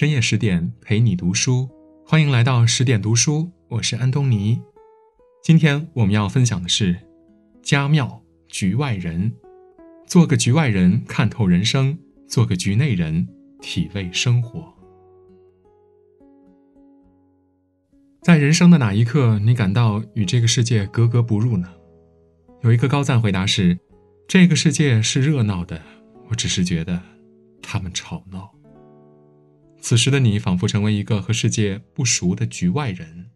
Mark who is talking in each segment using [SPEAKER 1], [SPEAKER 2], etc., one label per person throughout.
[SPEAKER 1] 深夜十点陪你读书，欢迎来到十点读书，我是安东尼。今天我们要分享的是家庙局外人，做个局外人看透人生，做个局内人体味生活。在人生的哪一刻，你感到与这个世界格格不入呢？有一个高赞回答是：这个世界是热闹的，我只是觉得他们吵闹。此时的你，仿佛成为一个和世界不熟的局外人。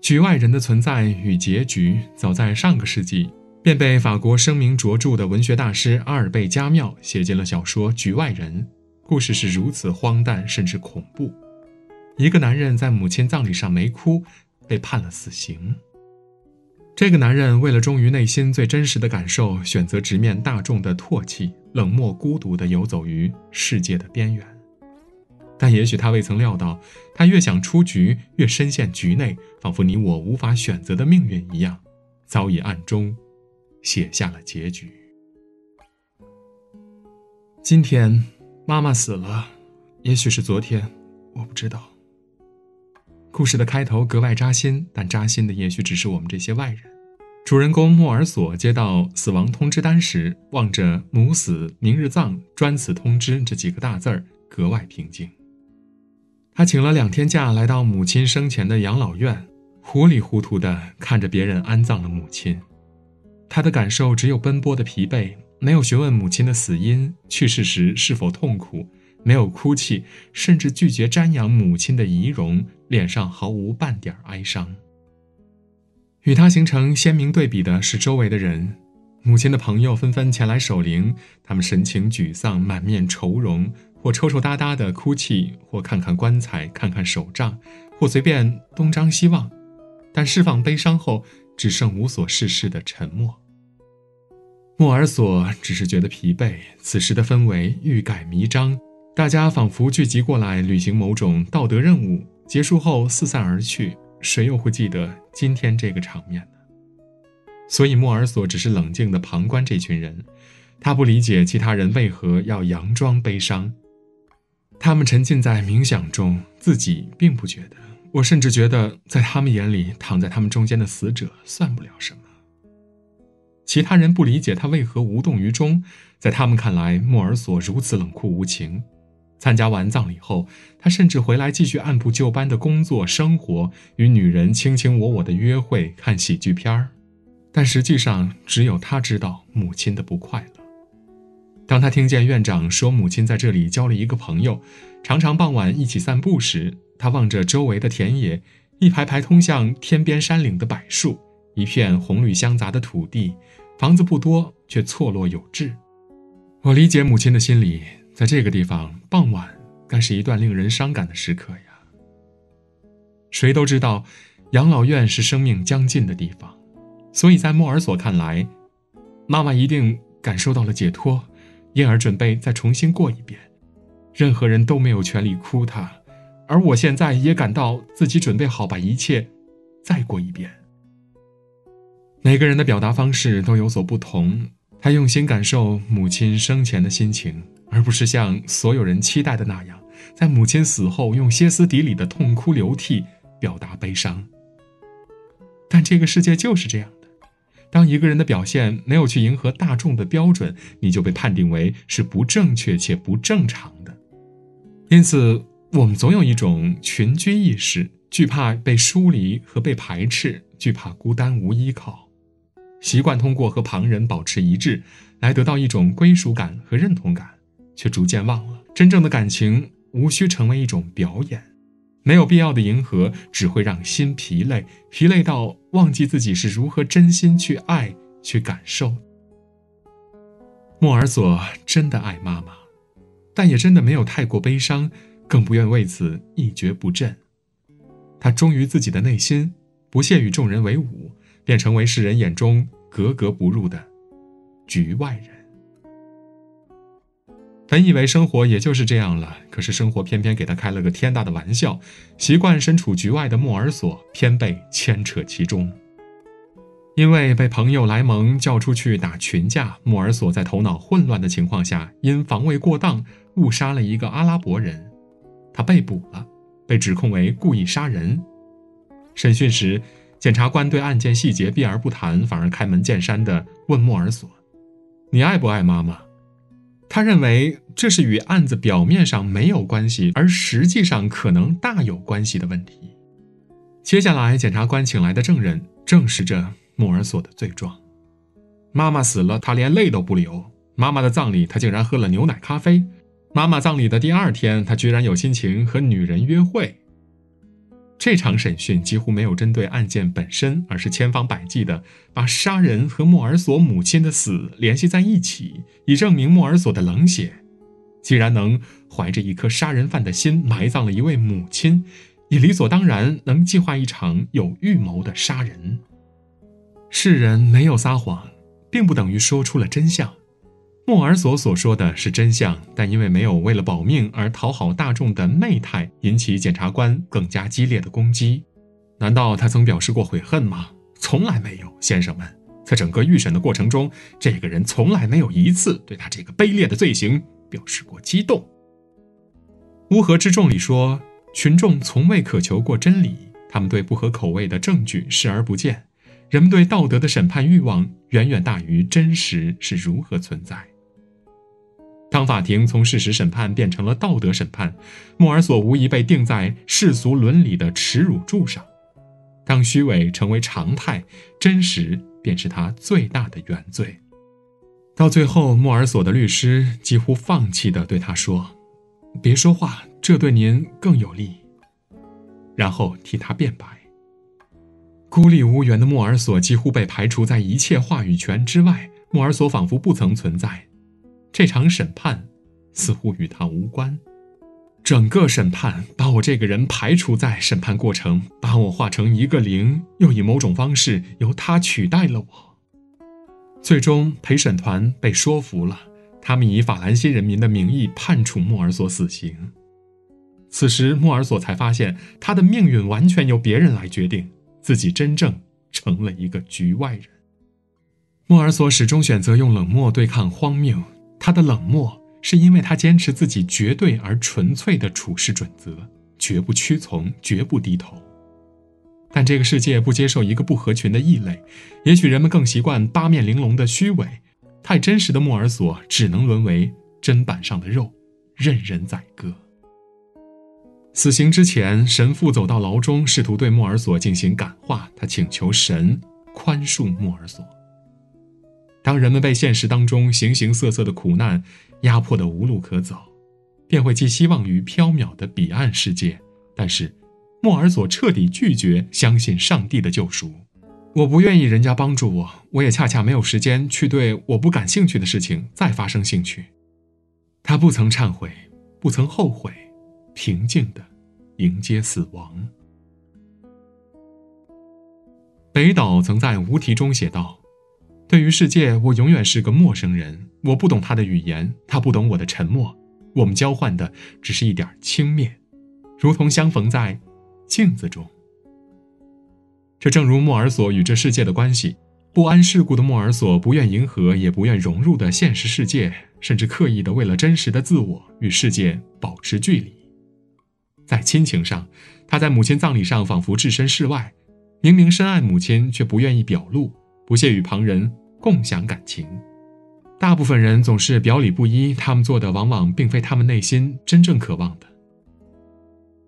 [SPEAKER 1] 局外人的存在与结局，早在上个世纪便被法国声名卓著的文学大师阿尔贝·加缪写进了小说《局外人》。故事是如此荒诞，甚至恐怖：一个男人在母亲葬礼上没哭，被判了死刑。这个男人为了忠于内心最真实的感受，选择直面大众的唾弃，冷漠孤独地游走于世界的边缘。但也许他未曾料到，他越想出局，越深陷局内，仿佛你我无法选择的命运一样，早已暗中写下了结局。今天，妈妈死了，也许是昨天，我不知道。故事的开头格外扎心，但扎心的也许只是我们这些外人。主人公莫尔索接到死亡通知单时，望着“母死，明日葬，专此通知”这几个大字儿，格外平静。他请了两天假，来到母亲生前的养老院，糊里糊涂地看着别人安葬了母亲。他的感受只有奔波的疲惫，没有询问母亲的死因、去世时是否痛苦，没有哭泣，甚至拒绝瞻仰母亲的遗容，脸上毫无半点哀伤。与他形成鲜明对比的是周围的人，母亲的朋友纷纷前来守灵，他们神情沮丧，满面愁容。或抽抽搭搭的哭泣，或看看棺材，看看手账，或随便东张西望，但释放悲伤后，只剩无所事事的沉默。莫尔索只是觉得疲惫。此时的氛围欲盖弥彰，大家仿佛聚集过来履行某种道德任务，结束后四散而去。谁又会记得今天这个场面呢？所以莫尔索只是冷静地旁观这群人，他不理解其他人为何要佯装悲伤。他们沉浸在冥想中，自己并不觉得。我甚至觉得，在他们眼里，躺在他们中间的死者算不了什么。其他人不理解他为何无动于衷，在他们看来，莫尔索如此冷酷无情。参加完葬礼后，他甚至回来继续按部就班的工作生活，与女人卿卿我我的约会，看喜剧片儿。但实际上，只有他知道母亲的不快乐。当他听见院长说母亲在这里交了一个朋友，常常傍晚一起散步时，他望着周围的田野，一排排通向天边山岭的柏树，一片红绿相杂的土地，房子不多，却错落有致。我理解母亲的心理，在这个地方，傍晚该是一段令人伤感的时刻呀。谁都知道，养老院是生命将尽的地方，所以在莫尔索看来，妈妈一定感受到了解脱。因而准备再重新过一遍，任何人都没有权利哭他，而我现在也感到自己准备好把一切再过一遍。每个人的表达方式都有所不同，他用心感受母亲生前的心情，而不是像所有人期待的那样，在母亲死后用歇斯底里的痛哭流涕表达悲伤。但这个世界就是这样。当一个人的表现没有去迎合大众的标准，你就被判定为是不正确且不正常的。因此，我们总有一种群居意识，惧怕被疏离和被排斥，惧怕孤单无依靠，习惯通过和旁人保持一致来得到一种归属感和认同感，却逐渐忘了真正的感情无需成为一种表演。没有必要的迎合，只会让心疲累，疲累到忘记自己是如何真心去爱、去感受。莫尔索真的爱妈妈，但也真的没有太过悲伤，更不愿为此一蹶不振。他忠于自己的内心，不屑与众人为伍，便成为世人眼中格格不入的局外人。本以为生活也就是这样了，可是生活偏偏给他开了个天大的玩笑。习惯身处局外的莫尔索，偏被牵扯其中。因为被朋友莱蒙叫出去打群架，莫尔索在头脑混乱的情况下，因防卫过当，误杀了一个阿拉伯人，他被捕了，被指控为故意杀人。审讯时，检察官对案件细节避而不谈，反而开门见山地问莫尔索：“你爱不爱妈妈？”他认为这是与案子表面上没有关系，而实际上可能大有关系的问题。接下来，检察官请来的证人证实着莫尔索的罪状：妈妈死了，他连泪都不流；妈妈的葬礼，他竟然喝了牛奶咖啡。妈妈葬礼的第二天，他居然有心情和女人约会。这场审讯几乎没有针对案件本身，而是千方百计地把杀人和莫尔索母亲的死联系在一起，以证明莫尔索的冷血。既然能怀着一颗杀人犯的心埋葬了一位母亲，也理所当然能计划一场有预谋的杀人。世人没有撒谎，并不等于说出了真相。莫尔索所说的是真相，但因为没有为了保命而讨好大众的媚态，引起检察官更加激烈的攻击。难道他曾表示过悔恨吗？从来没有，先生们，在整个预审的过程中，这个人从来没有一次对他这个卑劣的罪行表示过激动。乌合之众里说，群众从未渴求过真理，他们对不合口味的证据视而不见，人们对道德的审判欲望远远大于真实是如何存在。当法庭从事实审判变成了道德审判，莫尔索无疑被钉在世俗伦理的耻辱柱上。当虚伪成为常态，真实便是他最大的原罪。到最后，莫尔索的律师几乎放弃地对他说：“别说话，这对您更有利。”然后替他辩白。孤立无援的莫尔索几乎被排除在一切话语权之外，莫尔索仿佛不曾存在。这场审判似乎与他无关，整个审判把我这个人排除在审判过程，把我化成一个零，又以某种方式由他取代了我。最终，陪审团被说服了，他们以法兰西人民的名义判处莫尔索死刑。此时，莫尔索才发现他的命运完全由别人来决定，自己真正成了一个局外人。莫尔索始终选择用冷漠对抗荒谬。他的冷漠是因为他坚持自己绝对而纯粹的处事准则，绝不屈从，绝不低头。但这个世界不接受一个不合群的异类，也许人们更习惯八面玲珑的虚伪。太真实的莫尔索只能沦为砧板上的肉，任人宰割。死刑之前，神父走到牢中，试图对莫尔索进行感化，他请求神宽恕莫尔索。当人们被现实当中形形色色的苦难压迫的无路可走，便会寄希望于缥缈的彼岸世界。但是，莫尔索彻底拒绝相信上帝的救赎。我不愿意人家帮助我，我也恰恰没有时间去对我不感兴趣的事情再发生兴趣。他不曾忏悔，不曾后悔，平静地迎接死亡。北岛曾在《无题》中写道。对于世界，我永远是个陌生人。我不懂他的语言，他不懂我的沉默。我们交换的只是一点轻蔑，如同相逢在镜子中。这正如莫尔索与这世界的关系。不谙世故的莫尔索不愿迎合，也不愿融入的现实世界，甚至刻意的为了真实的自我与世界保持距离。在亲情上，他在母亲葬礼上仿佛置身事外，明明深爱母亲，却不愿意表露。不屑与旁人共享感情，大部分人总是表里不一，他们做的往往并非他们内心真正渴望的。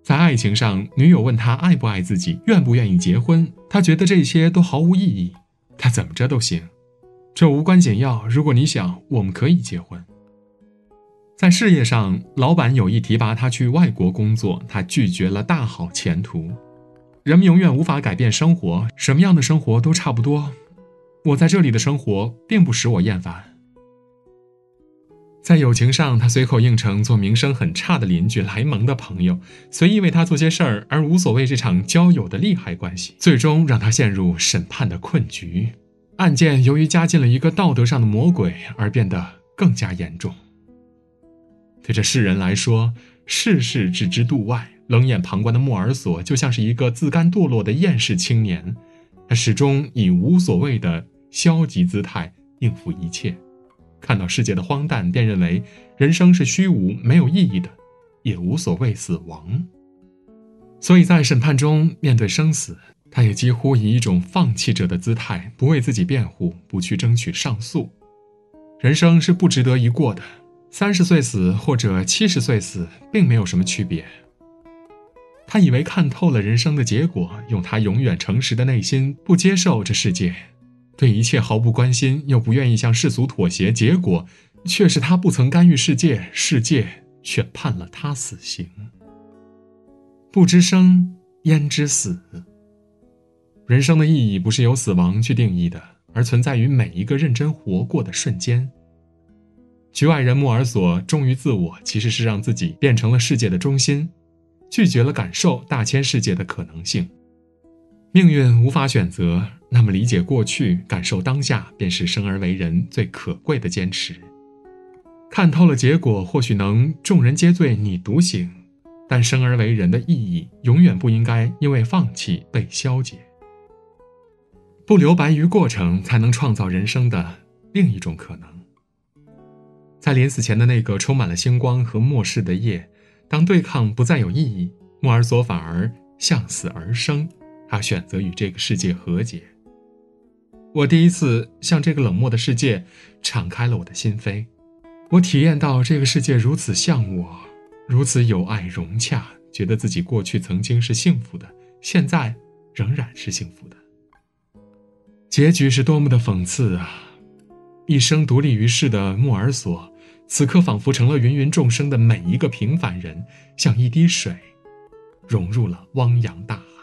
[SPEAKER 1] 在爱情上，女友问他爱不爱自己，愿不愿意结婚，他觉得这些都毫无意义，他怎么着都行，这无关紧要。如果你想，我们可以结婚。在事业上，老板有意提拔他去外国工作，他拒绝了大好前途。人们永远无法改变生活，什么样的生活都差不多。我在这里的生活并不使我厌烦。在友情上，他随口应承做名声很差的邻居莱蒙的朋友，随意为他做些事儿，而无所谓这场交友的利害关系，最终让他陷入审判的困局。案件由于加进了一个道德上的魔鬼，而变得更加严重。对这世人来说，世事置之度外，冷眼旁观的莫尔索就像是一个自甘堕落的厌世青年。他始终以无所谓的消极姿态应付一切，看到世界的荒诞，便认为人生是虚无、没有意义的。也无所谓死亡。所以在审判中面对生死，他也几乎以一种放弃者的姿态，不为自己辩护，不去争取上诉。人生是不值得一过的，三十岁死或者七十岁死，并没有什么区别。他以为看透了人生的结果，用他永远诚实的内心不接受这世界，对一切毫不关心，又不愿意向世俗妥协，结果却是他不曾干预世界，世界却判了他死刑。不知生焉知死？人生的意义不是由死亡去定义的，而存在于每一个认真活过的瞬间。局外人莫尔索忠于自我，其实是让自己变成了世界的中心。拒绝了感受大千世界的可能性，命运无法选择，那么理解过去，感受当下，便是生而为人最可贵的坚持。看透了结果，或许能众人皆醉你独醒，但生而为人的意义，永远不应该因为放弃被消解。不留白于过程，才能创造人生的另一种可能。在临死前的那个充满了星光和末世的夜。当对抗不再有意义，莫尔索反而向死而生。他选择与这个世界和解。我第一次向这个冷漠的世界敞开了我的心扉。我体验到这个世界如此像我，如此有爱融洽，觉得自己过去曾经是幸福的，现在仍然是幸福的。结局是多么的讽刺啊！一生独立于世的莫尔索。此刻仿佛成了芸芸众生的每一个平凡人，像一滴水，融入了汪洋大海。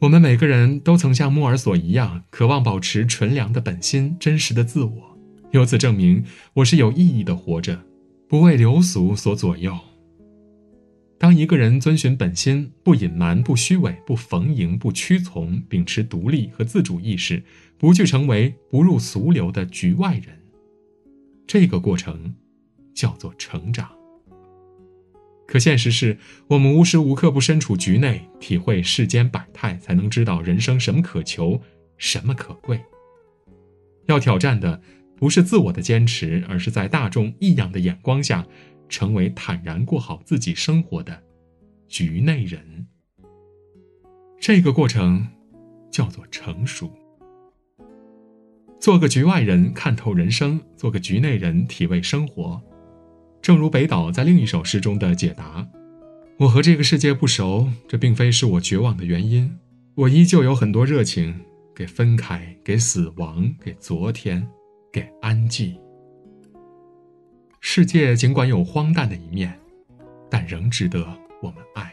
[SPEAKER 1] 我们每个人都曾像莫尔索一样，渴望保持纯良的本心、真实的自我，由此证明我是有意义的活着，不为流俗所左右。当一个人遵循本心，不隐瞒、不虚伪、不逢迎、不屈从，秉持独立和自主意识，不去成为不入俗流的局外人。这个过程叫做成长。可现实是我们无时无刻不身处局内，体会世间百态，才能知道人生什么可求，什么可贵。要挑战的不是自我的坚持，而是在大众异样的眼光下，成为坦然过好自己生活的局内人。这个过程叫做成熟。做个局外人，看透人生；做个局内人，体味生活。正如北岛在另一首诗中的解答：“我和这个世界不熟，这并非是我绝望的原因。我依旧有很多热情，给分开，给死亡，给昨天，给安静。世界尽管有荒诞的一面，但仍值得我们爱。”